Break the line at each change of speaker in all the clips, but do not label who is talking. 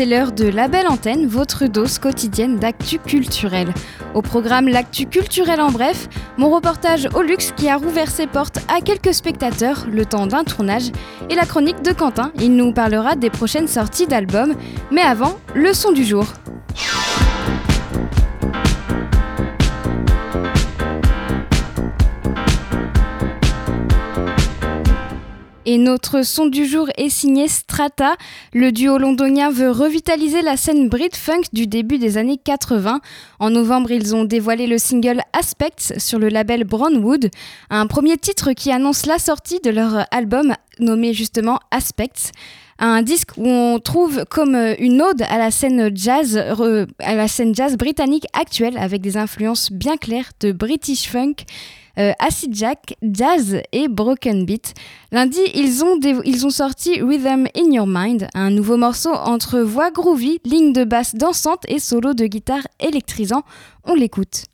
c'est l'heure de La Belle Antenne, votre dose quotidienne d'actu culturel. Au programme L'actu culturel en bref, mon reportage au luxe qui a rouvert ses portes à quelques spectateurs le temps d'un tournage et la chronique de Quentin, il nous parlera des prochaines sorties d'albums, mais avant, le son du jour. Et notre son du jour est signé Strata. Le duo londonien veut revitaliser la scène Brit Funk du début des années 80. En novembre, ils ont dévoilé le single Aspects sur le label Brownwood, un premier titre qui annonce la sortie de leur album nommé justement Aspects un disque où on trouve comme une ode à la scène jazz, à la scène jazz britannique actuelle avec des influences bien claires de British funk euh, Acid Jack, Jazz et Broken Beat. Lundi, ils ont, ils ont sorti Rhythm in Your Mind, un nouveau morceau entre voix groovy, ligne de basse dansante et solo de guitare électrisant. On l'écoute.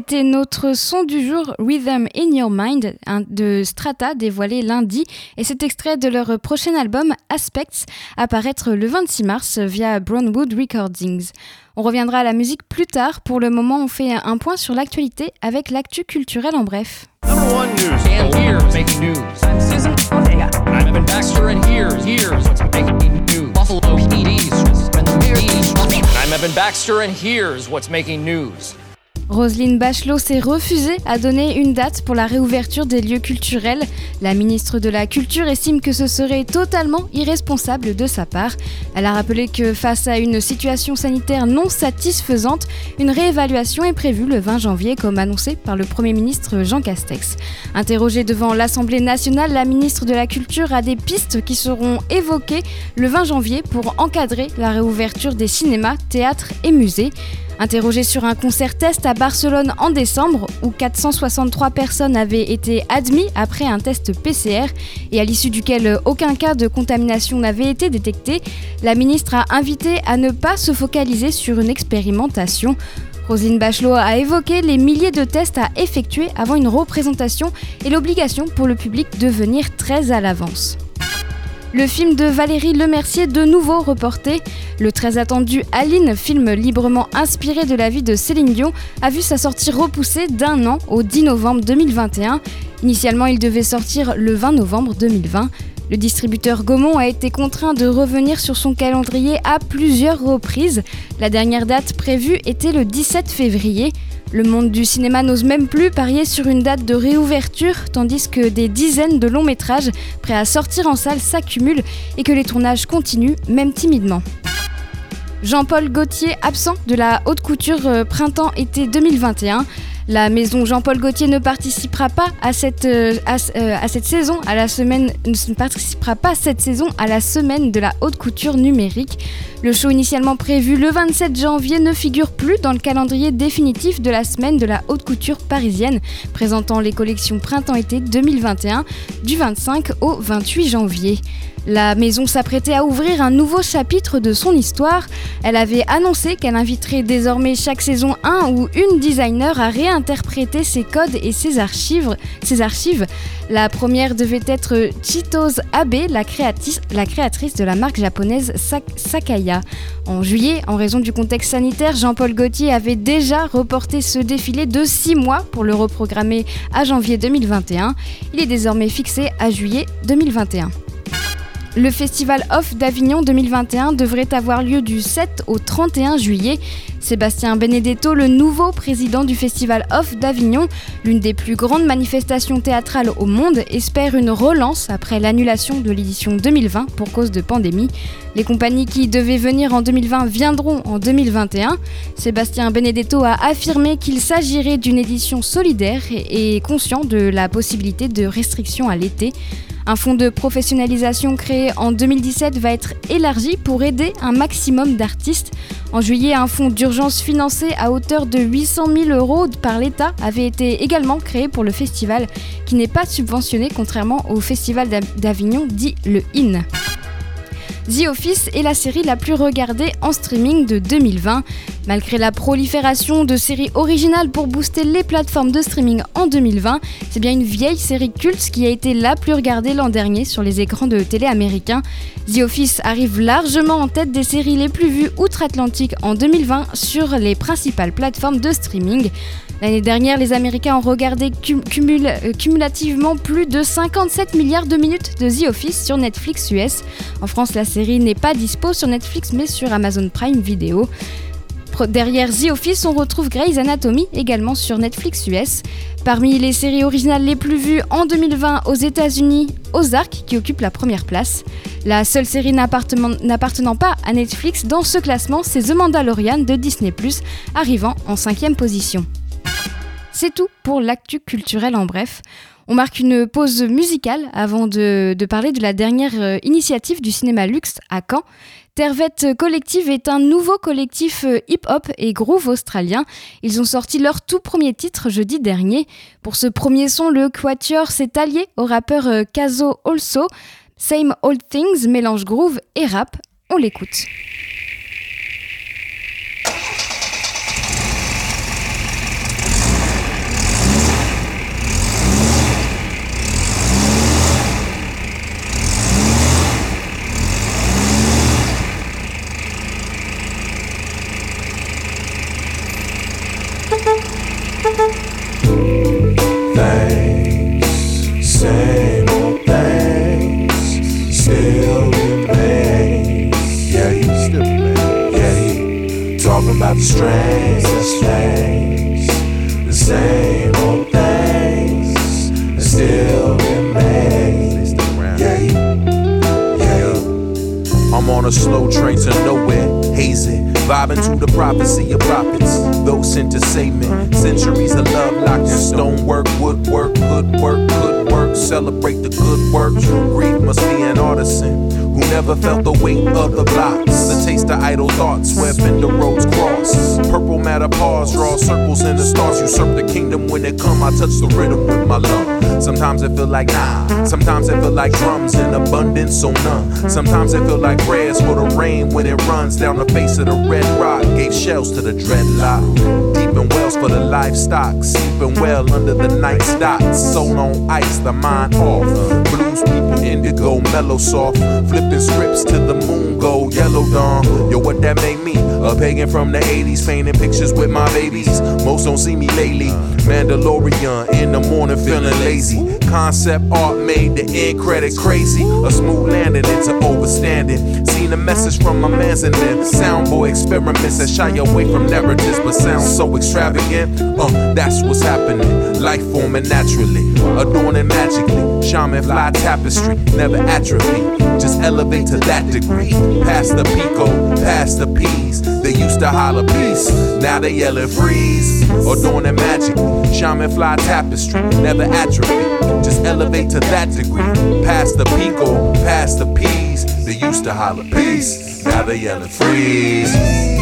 C'était notre son du jour Rhythm in Your Mind de Strata dévoilé lundi. Et cet extrait de leur prochain album Aspects apparaître le 26 mars via Brownwood Recordings. On reviendra à la musique plus tard. Pour le moment, on fait un point sur l'actualité avec l'actu culturel en bref. Evan Baxter, and here's what's making news. Roselyne Bachelot s'est refusée à donner une date pour la réouverture des lieux culturels. La ministre de la Culture estime que ce serait totalement irresponsable de sa part. Elle a rappelé que face à une situation sanitaire non satisfaisante, une réévaluation est prévue le 20 janvier, comme annoncé par le Premier ministre Jean Castex. Interrogée devant l'Assemblée nationale, la ministre de la Culture a des pistes qui seront évoquées le 20 janvier pour encadrer la réouverture des cinémas, théâtres et musées. Interrogé sur un concert test à Barcelone en décembre, où 463 personnes avaient été admises après un test PCR et à l'issue duquel aucun cas de contamination n'avait été détecté, la ministre a invité à ne pas se focaliser sur une expérimentation. Roselyne Bachelot a évoqué les milliers de tests à effectuer avant une représentation et l'obligation pour le public de venir très à l'avance. Le film de Valérie Lemercier, de nouveau reporté. Le très attendu Aline, film librement inspiré de la vie de Céline Dion, a vu sa sortie repoussée d'un an au 10 novembre 2021. Initialement, il devait sortir le 20 novembre 2020. Le distributeur Gaumont a été contraint de revenir sur son calendrier à plusieurs reprises. La dernière date prévue était le 17 février. Le monde du cinéma n'ose même plus parier sur une date de réouverture, tandis que des dizaines de longs métrages prêts à sortir en salle s'accumulent et que les tournages continuent, même timidement. Jean-Paul Gaultier, absent de la haute couture euh, printemps-été 2021, la maison Jean-Paul Gaultier ne participera pas à cette, euh, euh, saison, à la semaine, ne participera pas cette saison à la semaine de la haute couture numérique. Le show initialement prévu le 27 janvier ne figure plus dans le calendrier définitif de la semaine de la haute couture parisienne, présentant les collections printemps-été 2021 du 25 au 28 janvier. La maison s'apprêtait à ouvrir un nouveau chapitre de son histoire. Elle avait annoncé qu'elle inviterait désormais chaque saison un ou une designer à réinterpréter ses codes et ses archives. La première devait être Chitos Abe, la, créatrice, la créatrice de la marque japonaise Sakaya. En juillet, en raison du contexte sanitaire, Jean-Paul Gaultier avait déjà reporté ce défilé de 6 mois pour le reprogrammer à janvier 2021. Il est désormais fixé à juillet 2021. Le Festival Off d'Avignon 2021 devrait avoir lieu du 7 au 31 juillet. Sébastien Benedetto, le nouveau président du Festival Off d'Avignon, l'une des plus grandes manifestations théâtrales au monde, espère une relance après l'annulation de l'édition 2020 pour cause de pandémie. Les compagnies qui devaient venir en 2020 viendront en 2021. Sébastien Benedetto a affirmé qu'il s'agirait d'une édition solidaire et conscient de la possibilité de restrictions à l'été. Un fonds de professionnalisation créé en 2017 va être élargi pour aider un maximum d'artistes. En juillet, un fonds d'urgence financé à hauteur de 800 000 euros par l'État avait été également créé pour le festival, qui n'est pas subventionné contrairement au festival d'Avignon dit le IN. The Office est la série la plus regardée en streaming de 2020. Malgré la prolifération de séries originales pour booster les plateformes de streaming en 2020, c'est bien une vieille série culte qui a été la plus regardée l'an dernier sur les écrans de télé américains. The Office arrive largement en tête des séries les plus vues outre-Atlantique en 2020 sur les principales plateformes de streaming. L'année dernière, les Américains ont regardé euh, cumulativement plus de 57 milliards de minutes de The Office sur Netflix US. En France, la série n'est pas dispo sur Netflix mais sur Amazon Prime Video. Derrière The Office, on retrouve Grey's Anatomy, également sur Netflix US. Parmi les séries originales les plus vues en 2020 aux États-Unis, Ozark, qui occupe la première place. La seule série n'appartenant pas à Netflix dans ce classement, c'est The Mandalorian de Disney, arrivant en cinquième position. C'est tout pour l'actu culturel en bref. On marque une pause musicale avant de, parler de la dernière euh, initiative du cinéma luxe à Caen. Tervette Collective est un nouveau collectif euh, hip-hop et groove australien. Ils ont sorti leur tout premier titre jeudi dernier. Pour ce premier son, le Quatuor s'est allié au rappeur Kazo euh, Also. Same Old Things mélange groove et rap. On l'écoute.
Celebrate the good work. you grief must be an artisan who never felt the weight of the blocks. The taste of idle thoughts where the roads cross. Purple matter pause, draw circles in the stars. Usurp the kingdom when it come. I touch the rhythm with my lung. Sometimes it feel like nah. Sometimes it feel like drums in abundance, so none. Sometimes it feel like grass for the rain when it runs down the face of the red rock. Gave shells to the dreadlock. Deep wells for the livestock. Sleeping well under the night stocks. Soul on ice, the mind off. Blues people indigo, mellow soft. Flipping scripts to the moon, go yellow dawn. Yo, what that make me? A pagan from the 80s, painting pictures with my babies. Most don't see me lately. Mandalorian in the morning, feeling lazy. Concept art made the end credit crazy. A smooth landing into overstanding. Seen a message from my mans and then soundboy experiments that shy away from narratives but sound so extravagant. Uh, that's what's happening. Life forming naturally, adorning magically. Shaman fly tapestry, never atrophy. Just elevate to that degree. Past the pico, past the peas. They used to holler peace, now they yelling freeze. Adorning magic, shaman fly tapestry, never atrophy. Just elevate to that degree. Past the pico, past the peas. They used to holler peace, now they yelling freeze.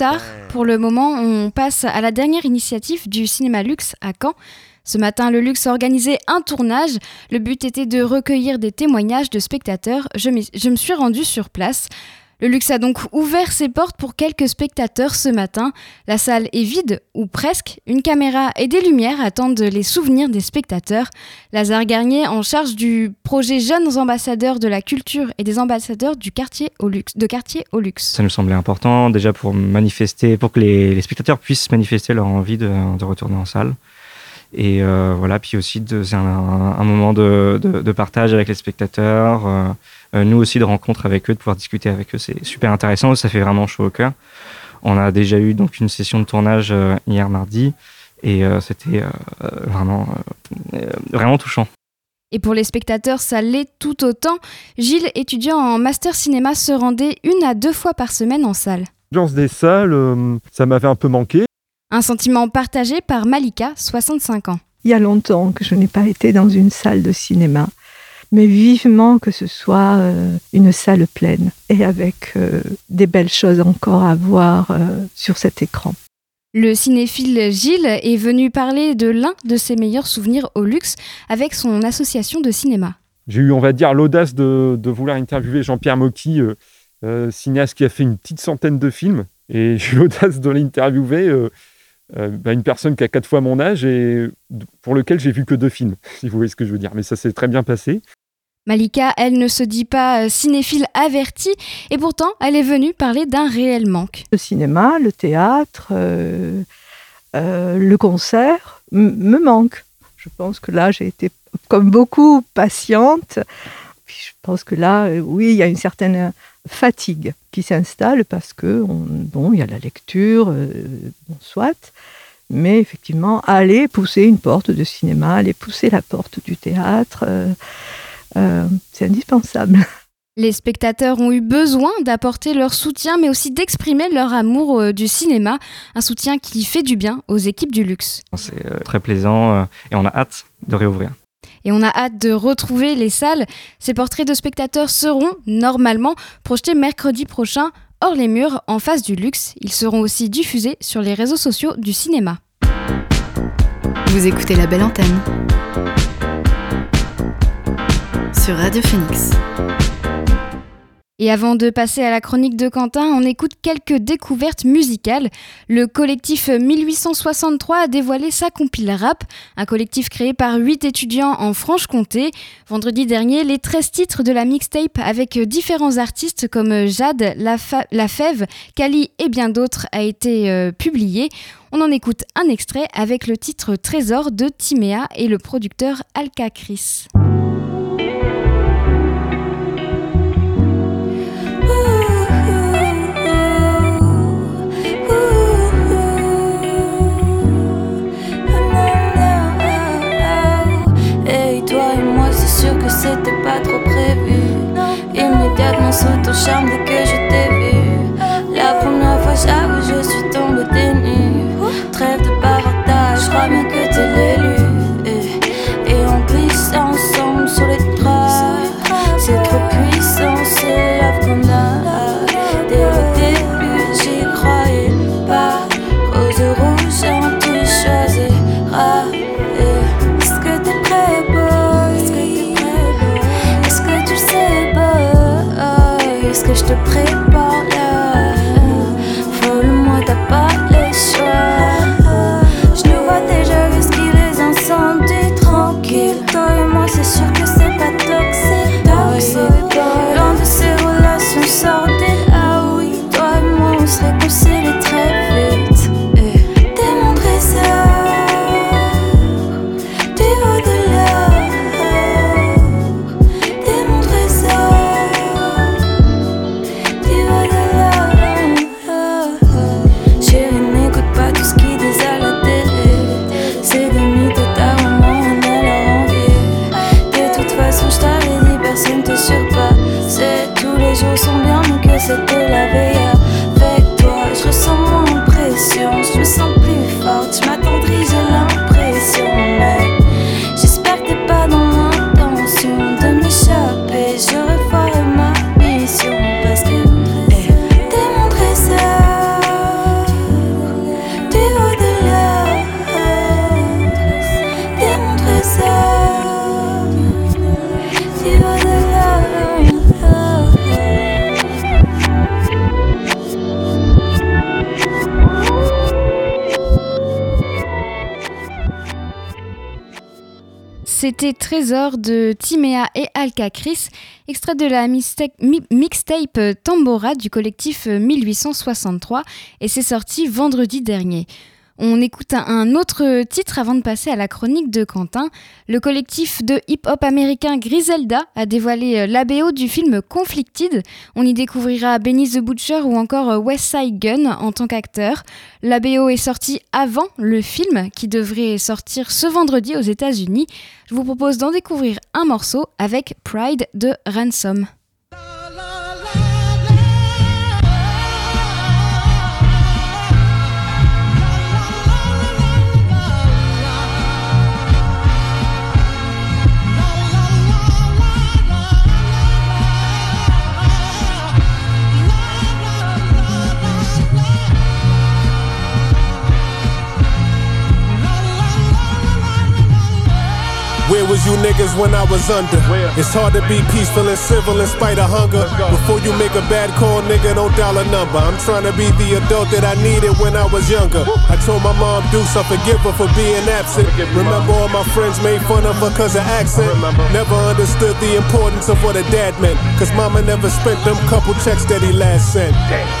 Tard. Pour le moment, on passe à la dernière initiative du cinéma Luxe à Caen. Ce matin, le Luxe a organisé un tournage. Le but était de recueillir des témoignages de spectateurs. Je, je me suis rendue sur place. Le Luxe a donc ouvert ses portes pour quelques spectateurs ce matin. La salle est vide, ou presque. Une caméra et des lumières attendent les souvenirs des spectateurs. Lazare Garnier, en charge du projet Jeunes ambassadeurs de la culture et des ambassadeurs du quartier au de quartier au luxe.
Ça nous semblait important déjà pour manifester, pour que les, spectateurs puissent manifester leur envie de, retourner en salle. Et euh, voilà, puis aussi c'est un, moment de, partage avec les spectateurs, euh, nous aussi de rencontre avec eux, de pouvoir discuter avec eux, c'est super intéressant, ça fait vraiment chaud au cœur. On a déjà eu donc une session de tournage euh, hier mardi et euh, c'était euh, vraiment, euh, euh, vraiment touchant.
Et pour les spectateurs, ça l'est tout autant. Gilles, étudiant en master cinéma, se rendait une à deux fois par semaine en salle.
L'ambiance des salles, euh, ça m'avait un peu manqué.
Un sentiment partagé par Malika, 65 ans.
Il y a longtemps que je n'ai pas été dans une salle de cinéma, mais vivement que ce soit euh, une salle pleine et avec euh, des belles choses encore à voir euh, sur cet écran.
Le cinéphile Gilles est venu parler de l'un de ses meilleurs souvenirs au luxe avec son association de cinéma.
J'ai eu, on va dire, l'audace de, de vouloir interviewer Jean-Pierre Mocky, euh, euh, cinéaste qui a fait une petite centaine de films. Et j'ai eu l'audace de l'interviewer, euh, euh, bah, une personne qui a quatre fois mon âge et pour lequel j'ai vu que deux films, si vous voyez ce que je veux dire. Mais ça s'est très bien passé.
Malika, elle ne se dit pas euh, cinéphile avertie et pourtant elle est venue parler d'un réel manque.
Le cinéma, le théâtre, euh, euh, le concert me manquent. Je pense que là, j'ai été, comme beaucoup, patiente. Je pense que là, oui, il y a une certaine fatigue qui s'installe parce que, on- bon, il y a la lecture, bon, soit. Mais effectivement, aller pousser une porte de cinéma, aller pousser la porte du théâtre, euh, c'est indispensable.
Les spectateurs ont eu besoin d'apporter leur soutien, mais aussi d'exprimer leur amour euh, du cinéma, un soutien qui fait du bien aux équipes du luxe.
C'est euh, très plaisant euh, et on a hâte de réouvrir.
Et on a hâte de retrouver les salles. Ces portraits de spectateurs seront, normalement, projetés mercredi prochain hors les murs, en face du luxe. Ils seront aussi diffusés sur les réseaux sociaux du cinéma.
Vous écoutez la belle antenne sur Radio Phoenix.
Et avant de passer à la chronique de Quentin, on écoute quelques découvertes musicales. Le collectif 1863 a dévoilé sa compile rap, un collectif créé par 8 étudiants en Franche-Comté. Vendredi dernier, les 13 titres de la mixtape avec différents artistes comme Jade, La, Fève, Kali et bien d'autres a été euh, publié. On en écoute un extrait avec le titre Trésor de Timéa et le producteur Alka Chris.
C'était pas trop prévu. Immédiatement sous ton charme dès que je t'ai vu. La première fois, j'avoue, je C'était Trésor de
Timéa et Alka Chris, extrait de la mixtape mi- mixtape Tambora du collectif 1863 et c'est sorti vendredi dernier. On écoute un, autre titre avant de passer à la chronique de Quentin. Le collectif de hip-hop américain Griselda a dévoilé euh, l'ABO du film Conflicted. On y découvrira Benny the Butcher ou encore euh, West Side Gun en tant qu'acteur. L'ABO est sorti avant le film qui devrait sortir ce vendredi aux États-Unis. Je vous propose d'en découvrir un morceau avec Pride de Ransom.
Where was you niggas when I was under? It's hard to be peaceful and civil in spite of hunger. Before you make a bad call, nigga, don't dial a number. I'm trying to be the adult that I needed when I was younger. I told my mom, Deuce, I forgive her for being absent. Remember all my friends made fun of her cause of accent. Never understood the importance of what a dad meant. Cause mama never spent them couple checks that he last sent.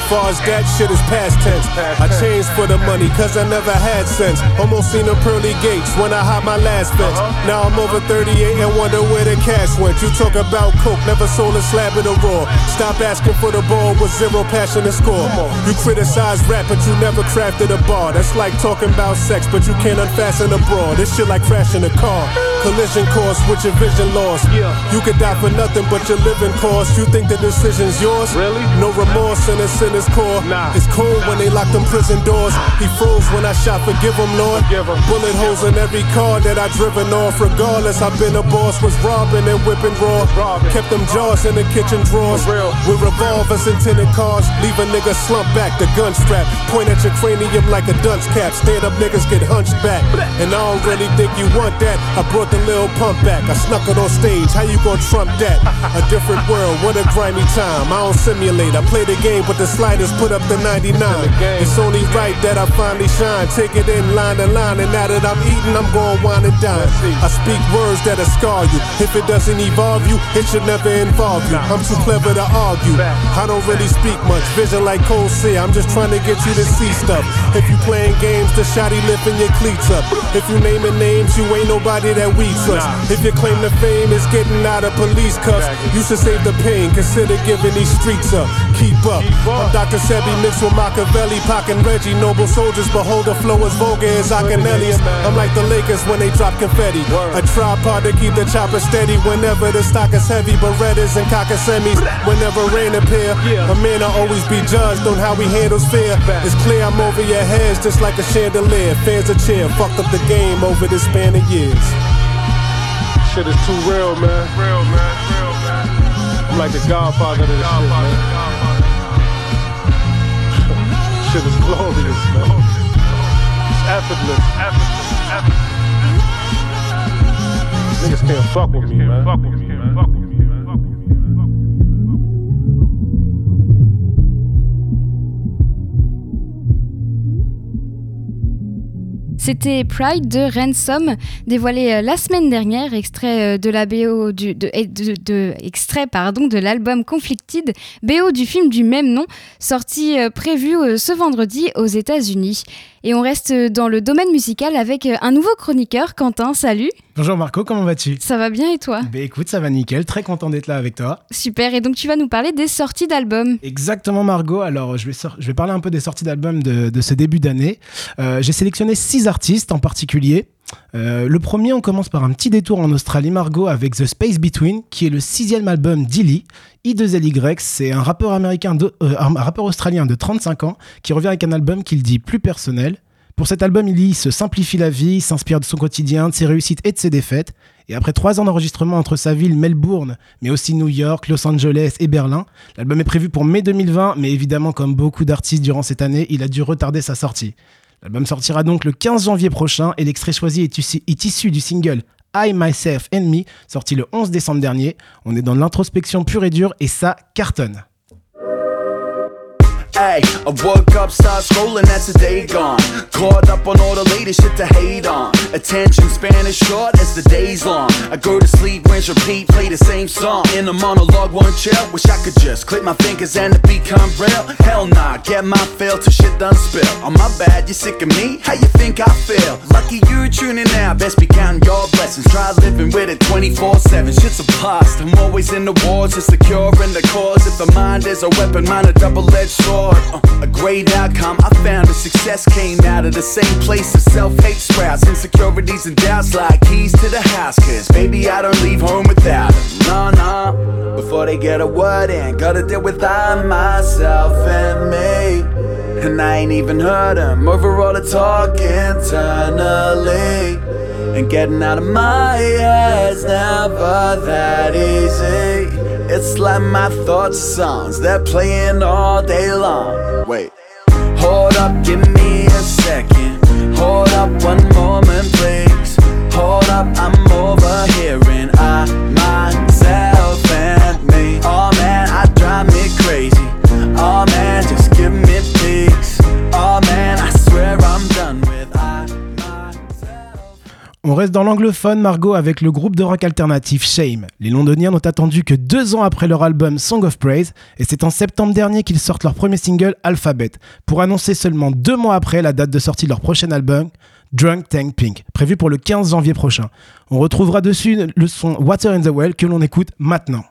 Far as that shit is past tense. I changed for the money cause I never had sense. Almost seen the pearly gates when I hot my last fence. Now I'm over 38 and wonder where the cash went. You talk about coke, never sold a slab in a raw. Stop asking for the ball with zero passion to score. You criticize rap, but you never crafted a bar. That's like talking about sex, but you can't unfasten a bra. This shit like crashing a car. Collision course with your vision lost. You could die for nothing but your living cost. You think the decision's yours?
Really?
No remorse in a sinner's core.
Nah.
It's cold when they lock them prison doors. He froze when I shot, forgive him, Lord.
Forgive him.
Bullet holes in every car that I driven off. Regardless, I've been a boss, was robbing and whipping raw.
Robbing.
Kept them jaws in the kitchen drawers.
Real.
With revolvers and tinted cars. Leave a nigga slump back, the gun strap. Point at your cranium like a dunce cap. Stand up niggas get hunched back. And I don't really think you want that. I brought the little pump back. I snuck it on stage. How you gonna trump that? A different world, what a grimy time. I don't simulate. I play the game, but the sliders put up the 99. It's only right that I finally shine. Take it in line to line. And now that I'm eating, I'm going wine and dine. I speak words that'll scar you. If it doesn't evolve you, it should never involve you. I'm too clever to argue. I don't really speak much. Vision like cold sea. I'm just trying to get you to see stuff. If you playing games, the shotty lifting your cleats up. If you naming names, you ain't nobody that we trust. If your claim to fame is getting out of police cuffs, you should save the pain. Consider giving these streets up. Keep up. I'm Dr. Sebi mixed with Machiavelli, Pac and Reggie. Noble soldiers, behold the flow as vulgar as Akinelli's. I'm like the Lakers when they drop confetti. A tripod to keep the chopper steady whenever the stock is heavy. Berettas and cockasemis whenever rain appear. A man will always be judged on how he handles fear. It's clear I'm over your heads just like a chandelier. Fans a cheer, fucked up the game over the span of years.
Shit is too real, man. Real, man. Real, man. I'm like the godfather of this shit, man. shit is glorious, man. It's effortless. Effortless. Effortless. Niggas can't fuck with me, man.
C'était Pride de Ransom, dévoilé euh, la semaine dernière, extrait euh, de la BO du, de, et de- de- extrait pardon de l'album Conflicted, BO du film du même nom, sorti euh, prévu ce vendredi aux États-Unis. Et on reste dans le domaine musical avec un nouveau chroniqueur, Quentin. Salut,
Bonjour Marco, comment vas-tu?
Ça va bien et toi?
Bah écoute, ça va nickel, très content d'être là avec toi.
Super. Et donc tu vas nous parler des sorties d'albums.
Exactement Margot, alors je vais, je vais parler un peu des sorties d'albums de, de ce début d'année. Euh, J'ai sélectionné six artistes en particulier. Euh, le premier, on commence par un petit détour en Australie, Margot, avec The Space Between, qui est le sixième album d'Illy. I2LY, c'est euh, un rappeur australien de 35 ans, qui revient avec un album qu'il dit plus personnel. Pour cet album, Illy se simplifie la vie, s'inspire de son quotidien, de ses réussites et de ses défaites. Et après trois ans d'enregistrement entre sa ville, Melbourne, mais aussi New York, Los Angeles et Berlin, l'album est prévu pour mai 2020, mais évidemment, comme beaucoup d'artistes durant cette année, il a dû retarder sa sortie. L'album sortira donc le 15 janvier prochain et l'extrait choisi est issu, du single I, Myself and Me, sorti le 11 décembre dernier. On est dans l'introspection pure et dure et ça cartonne.
Hey, I woke up, start scrolling, that's a day gone. Caught up on all the latest shit to hate on. Attention span is short as the day's long. I go to sleep, rinse, repeat, play the same song. In a monologue, one chill. Wish I could just click my fingers and it become real. Hell nah, get my fill till shit done spill. On my bad, you sick of me? How you think I feel? Lucky you're tuning out, best be counting your blessings. Try living with it 24 7. Shit's a bust. I'm always in the wars, just secure in the cause. If the mind is a weapon, mine a double edged sword. Uh, a great outcome, I found a success came out of the same place as self hate sprouts. Insecurities and doubts like keys to the house. Cause baby, I don't leave home without them. Nah, nah. Before they get a word in, gotta deal with I, myself, and me. And I ain't even heard them over all the talk internally. And getting out of my head's never that easy. It's like my thoughts songs, they're playing all day long. Wait, hold up, give me a second. Hold up one moment, please. Hold up, I'm overhearing I, myself, and me. Oh man, I drive me crazy. Oh man,
On reste dans l'anglophone, Margot, avec le groupe de rock alternatif Shame. Les Londoniens n'ont attendu que deux ans après leur album Song of Praise, et c'est en septembre dernier qu'ils sortent leur premier single Alphabet, pour annoncer seulement deux mois après la date de sortie de leur prochain album, Drunk Tank Pink, prévu pour le 15 janvier prochain. On retrouvera dessus le son Water in the Well que l'on écoute maintenant.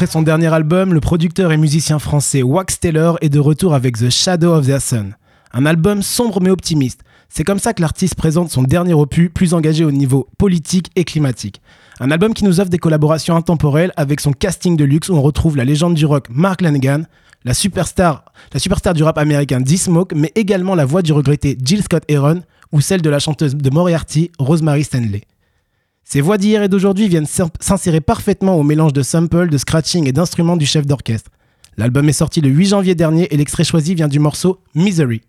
Après son dernier album, le producteur et musicien français Wax Taylor est de retour avec The Shadow of the Sun. Un album sombre mais optimiste. C'est comme ça que l'artiste présente son dernier opus, plus engagé au niveau politique et climatique. Un album qui nous offre des collaborations intemporelles avec son casting de luxe où on retrouve la légende du rock Mark Lanegan, la superstar, du rap américain D-Smoke, mais également la voix du regretté Jill Scott Heron ou celle de la chanteuse de Moriarty, Rosemary Stanley. Ces voix d'hier et d'aujourd'hui viennent s'insérer parfaitement au mélange de samples, de scratching et d'instruments du chef d'orchestre. L'album est sorti le 8 janvier dernier et l'extrait choisi vient du morceau Misery.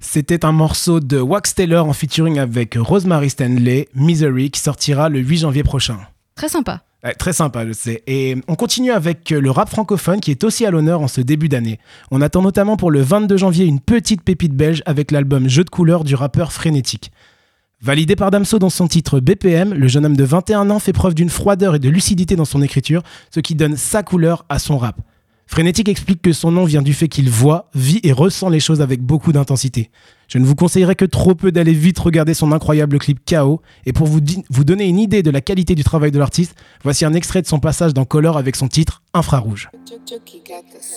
C'était un morceau de Wax Taylor en featuring avec Rosemary Stanley, Misery, qui sortira le 8 janvier prochain.
Très sympa.
très sympa, je sais. Et on continue avec le rap francophone qui est aussi à l'honneur en ce début d'année. On attend notamment pour le 22 janvier une petite pépite belge avec l'album Jeu de couleurs du rappeur Frénétique. Validé par Damso dans son titre BPM, le jeune homme de 21 ans fait preuve d'une froideur et de lucidité dans son écriture, ce qui donne sa couleur à son rap. Frénétique explique que son nom vient du fait qu'il voit, vit et ressent les choses avec beaucoup d'intensité. Je ne vous conseillerais que trop peu d'aller vite regarder son incroyable clip KO. Et pour vous, vous donner une idée de la qualité du travail de l'artiste, voici un extrait de son passage dans Color avec son titre Infrarouge.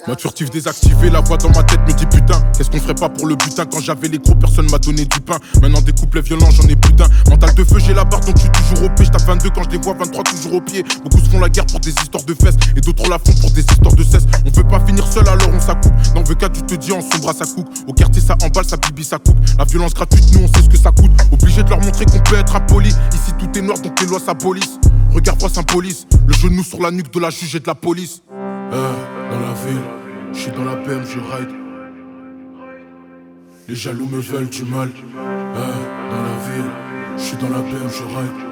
Mode furtif désactivé, la voix dans ma tête me dit putain. Qu'est-ce qu'on ferait pas pour le butin? Quand j'avais les gros, personne m'a donné du pain. Maintenant des couplets violents, j'en ai d'un. Mental de feu, j'ai la barre donc je suis toujours au pied. J'tape 22 quand je les vois, 23 toujours au pied. Beaucoup se font la guerre pour des histoires de fesses et d'autres la font pour des histoires de cesse. On peut pas finir seul alors on s'accoupe. Dans le cas tu te dis en sombre à sa coupe. Au quartier ça emballe, ça bibi, ça La violence gratuite, nous on sait ce que ça coûte. Obligé de leur montrer qu'on peut être impoli. Ici tout est noir donc les lois s'abolissent. Regarde-moi symbolise le genou sur la nuque de la juge et de la police. Eh, dans la ville, je suis dans la BM, je ride. Les jaloux me veulent du mal. Eh, dans la ville, je suis dans la BM, je ride.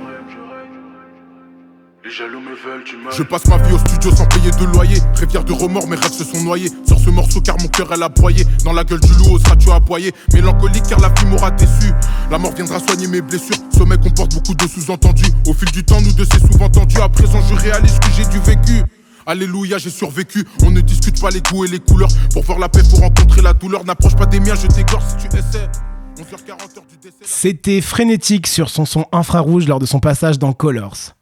Les jaloux me veulent du mal. Je passe ma vie au studio sans payer de loyer. Rivière de remords, mes rêves se sont noyés. Sur ce morceau car mon cœur elle a broyé. Dans la gueule du loup, oseras-tu aboyer Mélancolique car la vie m'aura déçu. La mort viendra soigner mes blessures. Sommet comporte beaucoup de sous-entendus. Au fil du temps, nous deux c'est souvent tendu. À présent, je réalise que j'ai du vécu. Alléluia, j'ai survécu. On ne discute pas les goûts et les couleurs. Pour voir la paix, faut rencontrer la douleur. N'approche pas des miens, je t'égorge si tu essaies. 11h40 heure du décès.
C'était frénétique sur son son infrarouge lors de son passage dans Colors.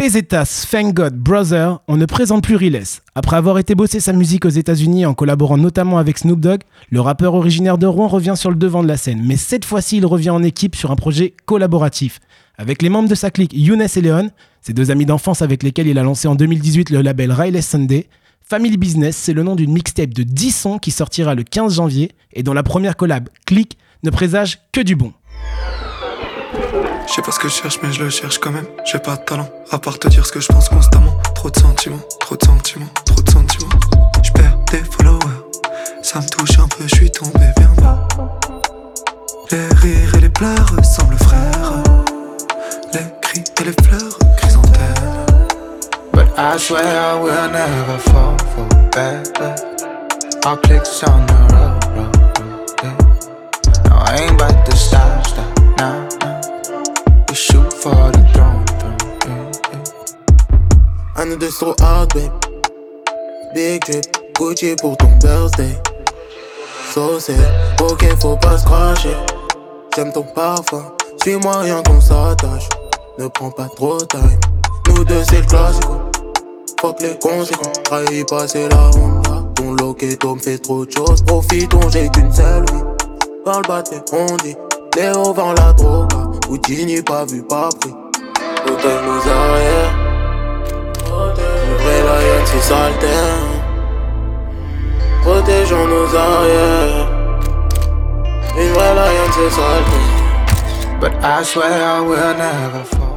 Pesetas, Thank God, Brother, on ne présente plus Riles. Après avoir été bossé sa musique aux États-Unis en collaborant notamment avec Snoop Dogg, le rappeur originaire de Rouen revient sur le devant de la scène. Mais cette fois-ci, il revient en équipe sur un projet collaboratif. Avec les membres de sa clique Younes et Léon, ses deux amis d'enfance avec lesquels il a lancé en 2018 le label Riley Sunday, Family Business, c'est le nom d'une mixtape de 10 sons qui sortira le 15 janvier et dont la première collab, Click, ne présage que du bon.
Je sais pas ce que je cherche, mais je le cherche quand même. J'ai pas de talent, à part te dire ce que je pense constamment. Trop de sentiments, trop de sentiments, trop de sentiments. Je perds des followers, ça me touche un peu, je suis tombé vers moi. Les rires et les pleurs semblent frères. Les cris et les fleurs, chrysanthèmes. But I swear I will never fall for better. I'll click on the for the throne.
I know so hard, babe. Big drip, Gucci pour ton birthday. So c'est ok, faut pas se cracher. J'aime ton parfum, suis-moi rien qu'on s'attache. Ne prends pas trop time. Nous deux c'est le classico. Fuck les conséquences, trahi passer la honte. Ton loqueto me fait trop de choses. Profitons, j'ai qu'une seule vie. Pas tes on dit. Léo vend la drogue. Houdini pas vu, pas pris. Protège nos arrières. Une vraie lion, c'est saltaire. Protégeons nos arrières. Une vraie lion, c'est saltaire.
But I swear I will never fall.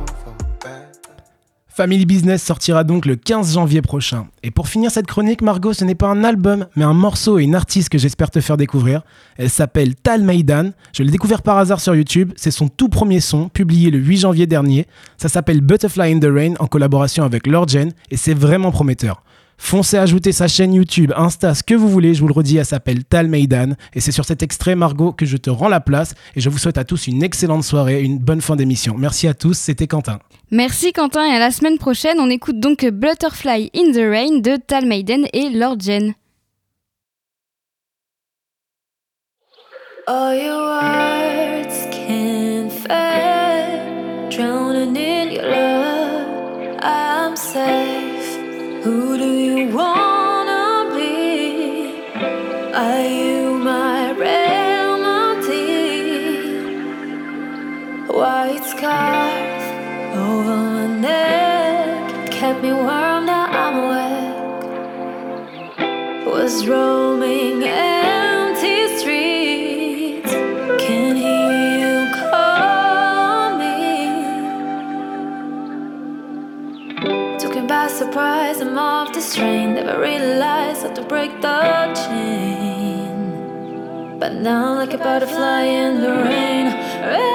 Family Business sortira donc le 15 janvier prochain. Et pour finir cette chronique, Margot, ce n'est pas un album, mais un morceau et une artiste que j'espère te faire découvrir. Elle s'appelle Tal Maidan. Je l'ai découvert par hasard sur YouTube. C'est son tout premier son, publié le 8 janvier dernier. Ça s'appelle Butterfly in the Rain en collaboration avec Lord Jen et c'est vraiment prometteur. Foncez ajouter sa chaîne YouTube, Insta, ce que vous voulez, je vous le redis, elle s'appelle Tal Maidan. Et c'est sur cet extrait, Margot, que je te rends la place. Et je vous souhaite à tous une excellente soirée, une bonne fin d'émission. Merci à tous, c'était Quentin.
Merci Quentin et à la semaine prochaine, on écoute donc Butterfly in the Rain de Tal Maiden et Lord Jen.
All your words can fade, drowning in your love. I'm safe. Who do you wanna be? Are you my remedy? White scarf over my neck kept me warm. Now I'm awake. Was roaming Never realized how to break the chain. But now, like a butterfly in the rain. Rain,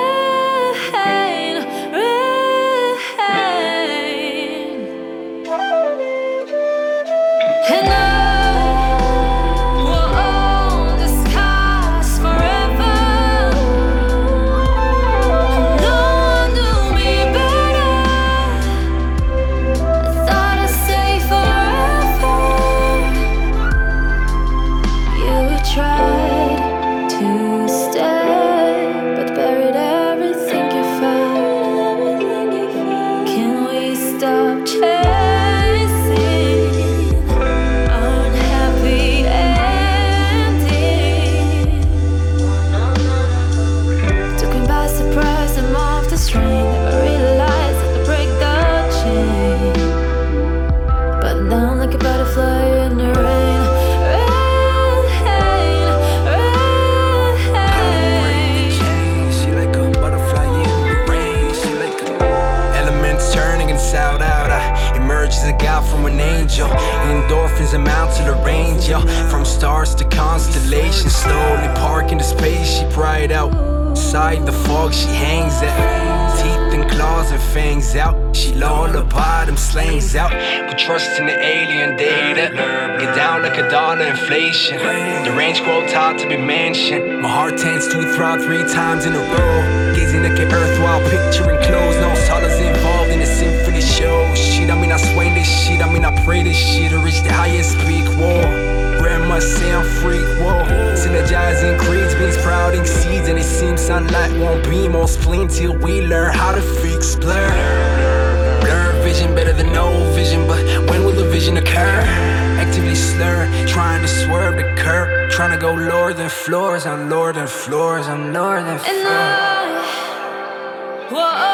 slowly parking the spaceship right outside the fog she hangs at. Teeth and claws and fangs out. She low the bottom slangs out. We trust in the alien data. Get down like a dollar inflation. The range grow taught to be mentioned. My heart tends to throb three times in a row. Gazing at the earth while picturing clothes. No solace involved in the symphony show. Shit, I mean, I swing this shit. I mean, I pray this shit to reach the highest peak. Whoa. Seeds, and it seems sunlight won't beam on spleen till we learn how to fix blur. Blur vision better than no vision, but when will the vision occur? Actively slur, trying to swerve the curb, trying to go lower than floors. I'm lower than floors, I'm lower than floors.
And I, whoa,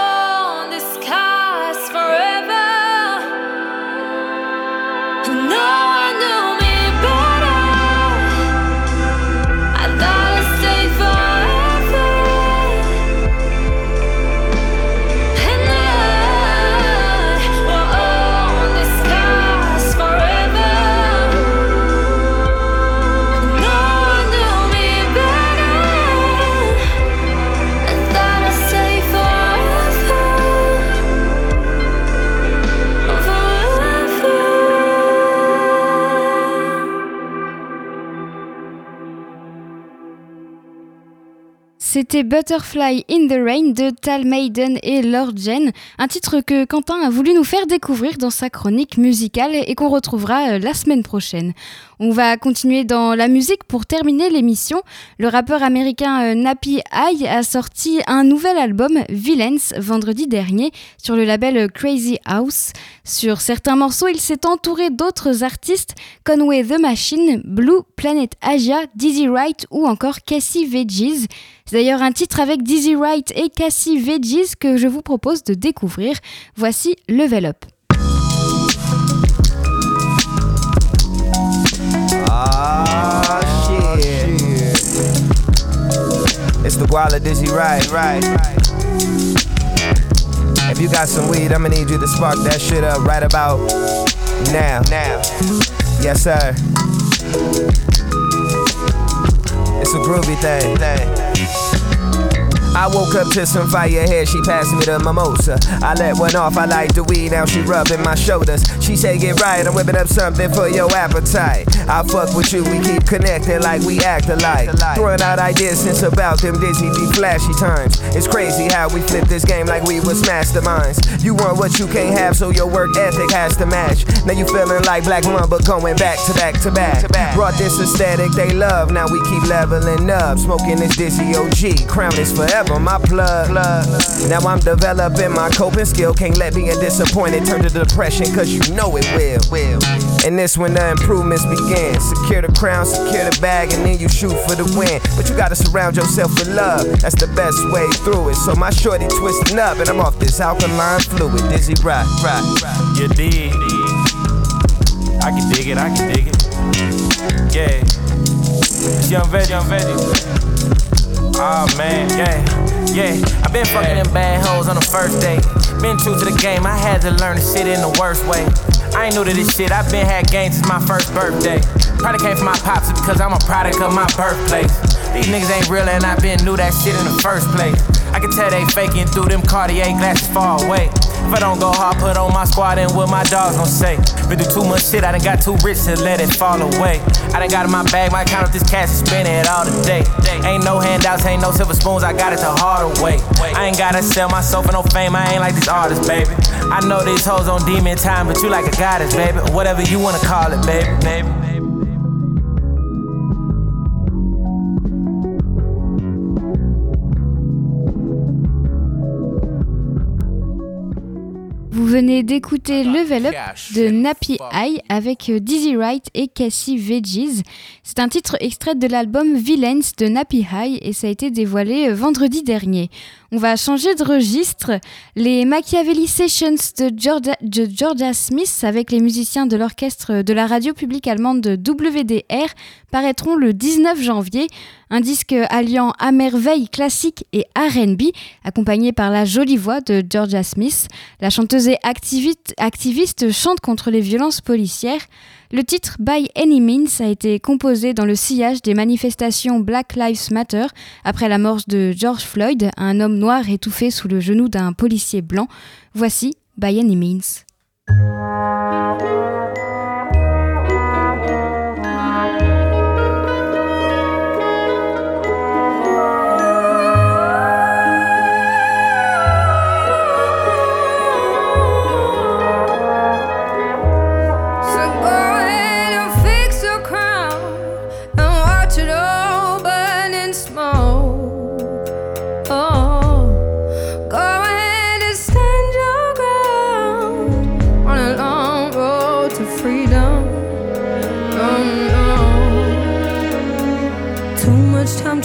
C'était Butterfly in the Rain de Tal Maiden et Lord Jen, un titre que Quentin a voulu nous faire découvrir dans sa chronique musicale et qu'on retrouvera euh, la semaine prochaine. On va continuer dans la musique pour terminer l'émission. Le rappeur américain euh, Nappy High a sorti un nouvel album, Villains, vendredi dernier, sur le label euh, Crazy House. Sur certains morceaux, il s'est entouré d'autres artistes, Conway the Machine, Blue, Planet Asia, Dizzy Wright ou encore Cassie Veggies. C'est d'ailleurs un titre avec Dizzy Wright et Cassie Veggies que je vous propose de découvrir. Voici Level Up.
Ah. It's the Guala Dizzy Right, right. If you got some weed, I'ma need you to spark that shit up right about now. Now. Yes, sir. It's a groovy thing. I woke up to some fire hair, she passed me the mimosa. I let one off, I like the weed, now she rubbing my shoulders. She say, Get right, I'm whipping up something for your appetite. I fuck with you, we keep connecting like we act alike. Throwing out ideas since about them dizzy, deep, flashy times. It's crazy how we flip this game like we was masterminds. You want what you can't have, so your work ethic has to match. Now you feeling like Black Mamba going back to back to back. Brought this aesthetic they love, now we keep leveling up. Smoking this dizzy OG, crown is forever my plug. Now I'm developing my coping skill. Can't let being disappointed turn to depression, cause you know it will. will. And this when the improvements begin. Secure the crown, secure the bag, and then you shoot for the win. But you gotta surround yourself with love. That's the best way through it. So my shorty twisting up, and I'm off this alkaline fluid. Dizzy rock, rock, rock.
You dig? I can dig it, I can dig it. Yeah. It's young veggie, young veggie. Oh man, yeah, yeah. i been fucking them bad hoes on the first day. Been true to the game, I had to learn the shit in the worst way. I ain't new to this shit, I've been had games since my first birthday. Probably came from my pops because I'm a product of my birthplace. These niggas ain't real and I been knew that shit in the first place. I can tell they faking through them Cartier glasses far away. If I don't go hard, put on my squad and what my dogs gon' say. Been through too much shit, I done got too rich to let it fall away. I done got in my bag, might count up this cash and spend it all today. Ain't no handouts, ain't no silver spoons, I got it the harder way. I ain't gotta sell myself for no fame, I ain't like these artists, baby. I know these hoes on demon time, but you like a goddess, baby. Whatever you wanna call it, baby, baby.
Venez d'écouter Level Up de Nappy High avec euh, Dizzy Wright et Cassie Veggies. C'est un titre extrait de l'album Villains de Nappy High et ça a été dévoilé euh, vendredi dernier. On va changer de registre. Les Machiavelli Sessions de Georgia, de Georgia Smith avec les musiciens de l'orchestre de la radio publique allemande de WDR paraîtront le 19 janvier. Un disque alliant à merveille classique et RB, accompagné par la jolie voix de Georgia Smith. La chanteuse et activiste, activiste chante contre les violences policières. Le titre By Any Means a été composé dans le sillage des manifestations Black Lives Matter après la mort de George Floyd, un homme noir étouffé sous le genou d'un policier blanc. Voici By Any Means.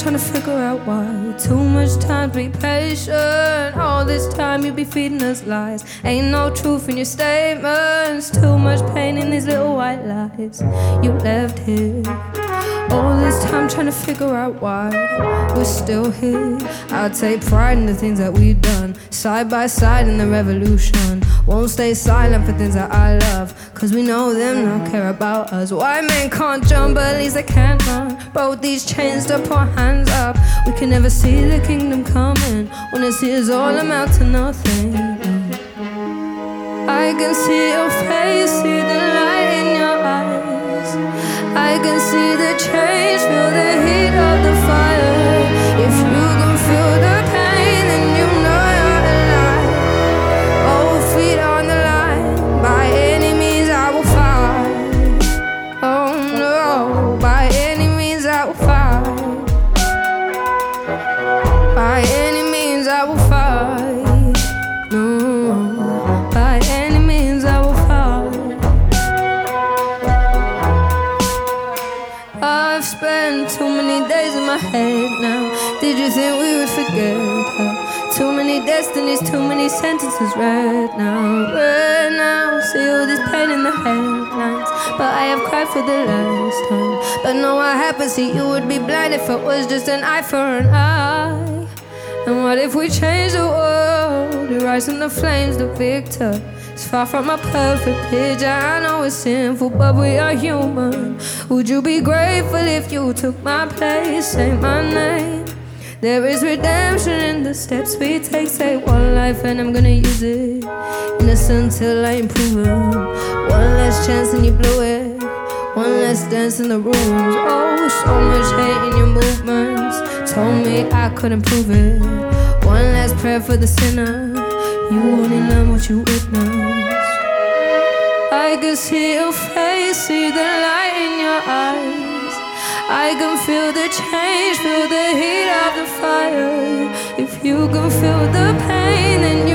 trying to figure out why.
Too much time to be patient. All this time you be feeding us lies. Ain't no truth in your statements. Too much pain in these little white lies. You left here. All this time trying to figure out why we're still here. I take pride in the things that we've done, side by side in the revolution. Won't stay silent for things that I love, cause we know them don't care about us. White men can't jump, but at least they can run. Both these chains to put hands up. We can never see the kingdom coming when this here's all amount to nothing. I can see your face, see the I can see the change, feel the heat of the fire. Destinies, too many sentences read now. Read now. See all this pain in the headlines. But I have cried for the last time. But know what happens? See, you would be blind if it was just an eye for an eye. And what if we change the world? You rise from the flames, the victor. It's far from a perfect picture. I know it's sinful, but we are human. Would you be grateful if you took my place? Say my name. There is redemption in the steps we take. Say one life, and I'm gonna use it. Innocent till I improve it. One last chance, and you blew it. One less dance in the rooms. Oh, so much hate in your movements. Told me I couldn't prove it. One last prayer for the sinner. You only learn what you witness. I can see your face, see the light in your eyes. I can feel the change, feel the heat of the fire. If you can feel the pain, then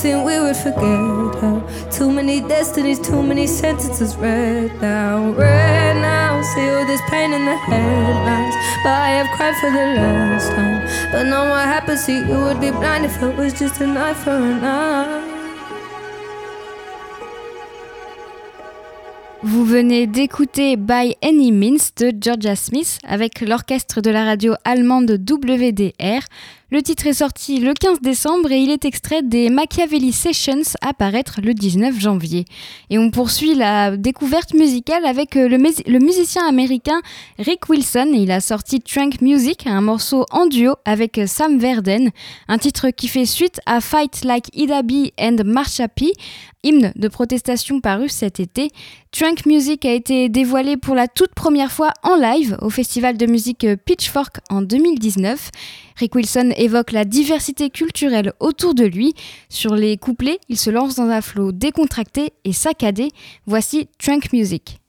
think we would forget her? Too many destinies, too many sentences read now. Read now. See all this pain in the headlines. But I have cried for the last time. But know what happens to you would be blind if it was just an eye for an eye.
Vous venez d'écouter By Any Means de Georgia Smith avec l'orchestre de la radio allemande WDR. Le titre est sorti le 15 décembre et il est extrait des Machiavelli Sessions à paraître le 19 janvier. Et on poursuit la découverte musicale avec euh, le, mus- le musicien américain Rick Wilson. Il a sorti Trunk Music, un morceau en duo avec euh, Sam Verden, un titre qui fait suite à Fight Like Ida B and Marsha hymne de protestation paru cet été. Trunk Music a été dévoilé pour la toute première fois en live au festival de musique Pitchfork en 2019. Rick Wilson évoque la diversité culturelle autour de lui. Sur les couplets, il se lance dans un flow décontracté et saccadé. Voici Trunk Music.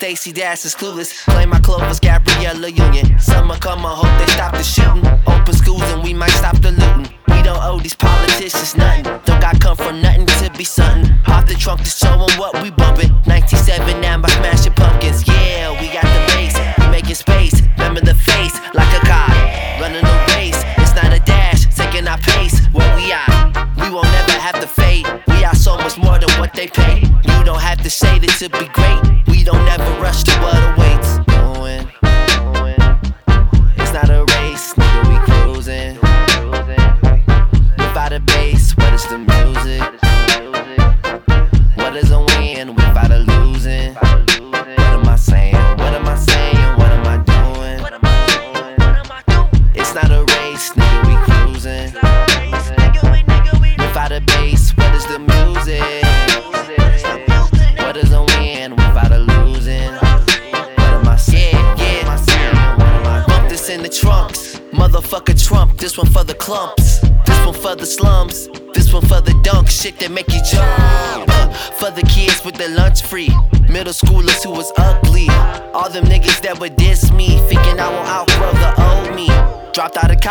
Stacy Dash is clueless. Claim my Clovis Gabriella Union. Summer come, I hope they stop the shooting. Open schools and we might stop the looting. We don't owe these politicians nothing. Don't got come from nothing to be something. Off the trunk to show 'em what we bumping. 97 now my smashing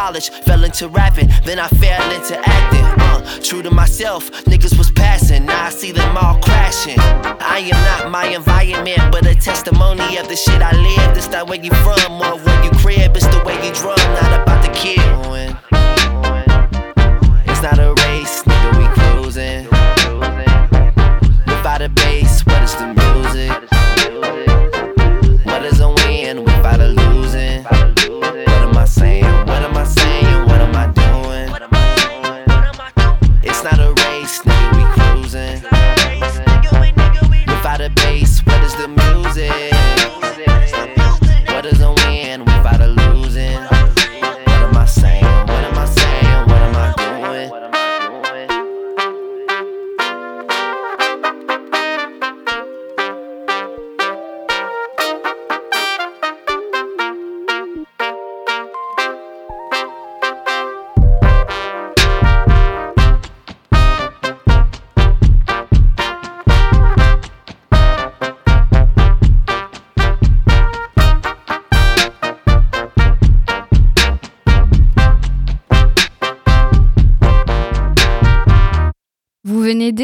college, fell into rapping, then I fell into acting. Uh, true to myself, niggas was passing, now I see them all crashing. I am not my environment, but a testimony of the shit I lived. It's not where you from or where you crib, it's the way you drum, not about the kid.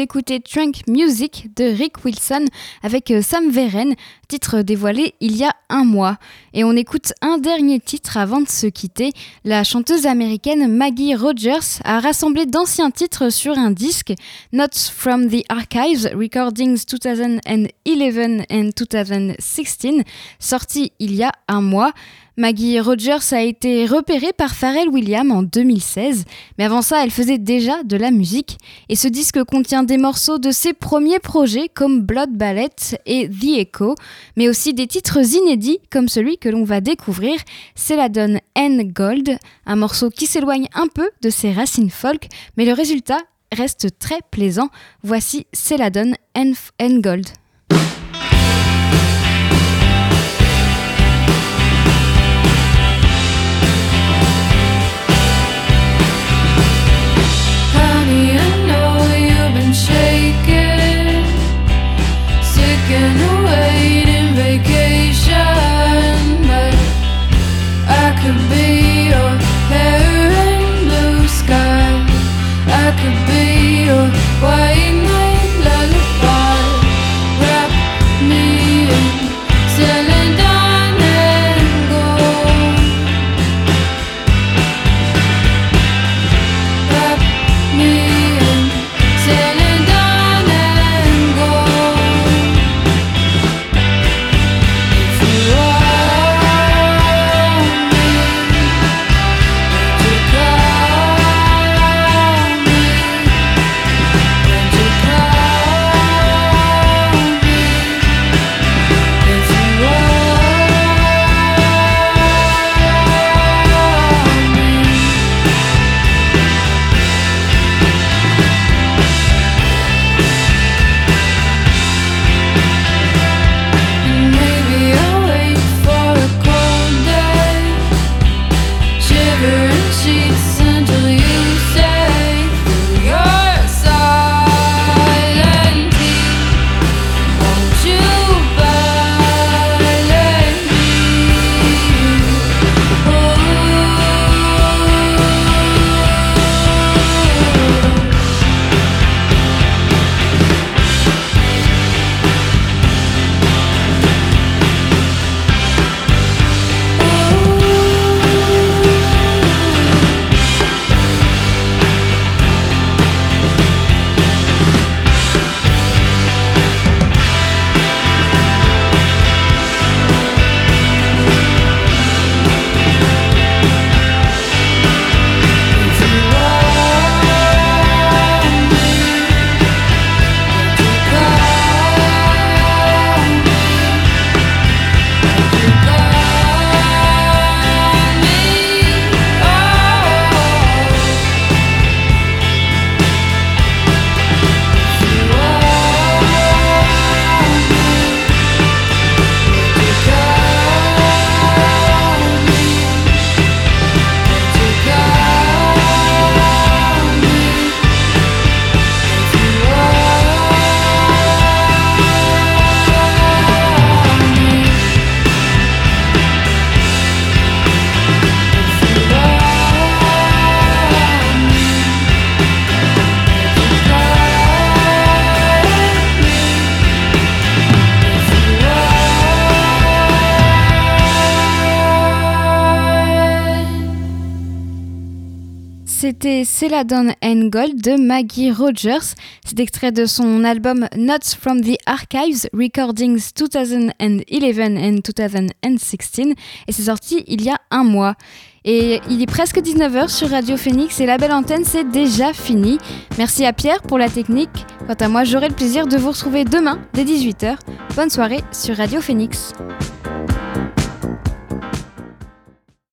D'écouter Trunk Music de Rick Wilson avec euh, Sam Veren, titre dévoilé il y a un mois. Et on écoute un dernier titre avant de se quitter. La chanteuse américaine Maggie Rogers a rassemblé d'anciens titres sur un disque, Notes from the Archives, Recordings 2011 and 2016, sorti il y a un mois. Maggie Rogers a été repérée par Pharrell Williams en 2016, mais avant ça, elle faisait déjà de la musique. Et ce disque contient des morceaux de ses premiers projets comme Blood Ballet et The Echo, mais aussi des titres inédits comme celui que l'on va découvrir, Celadon N Gold, un morceau qui s'éloigne un peu de ses racines folk, mais le résultat reste très plaisant. Voici Celadon N, N Gold. C'était Celadon and Gold de Maggie Rogers. C'est extrait de son album Notes from the Archives, Recordings 2011 and 2016, et c'est sorti il y a un mois. Et il est presque 19h sur Radio Phoenix et la belle antenne c'est déjà fini. Merci à Pierre pour la technique. Quant à moi, j'aurai le plaisir de vous retrouver demain dès 18h. Bonne soirée sur Radio Phoenix.